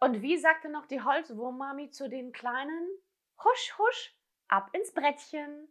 Und wie sagte noch die Holzwurmmami zu den Kleinen? Husch, husch, ab ins Brettchen.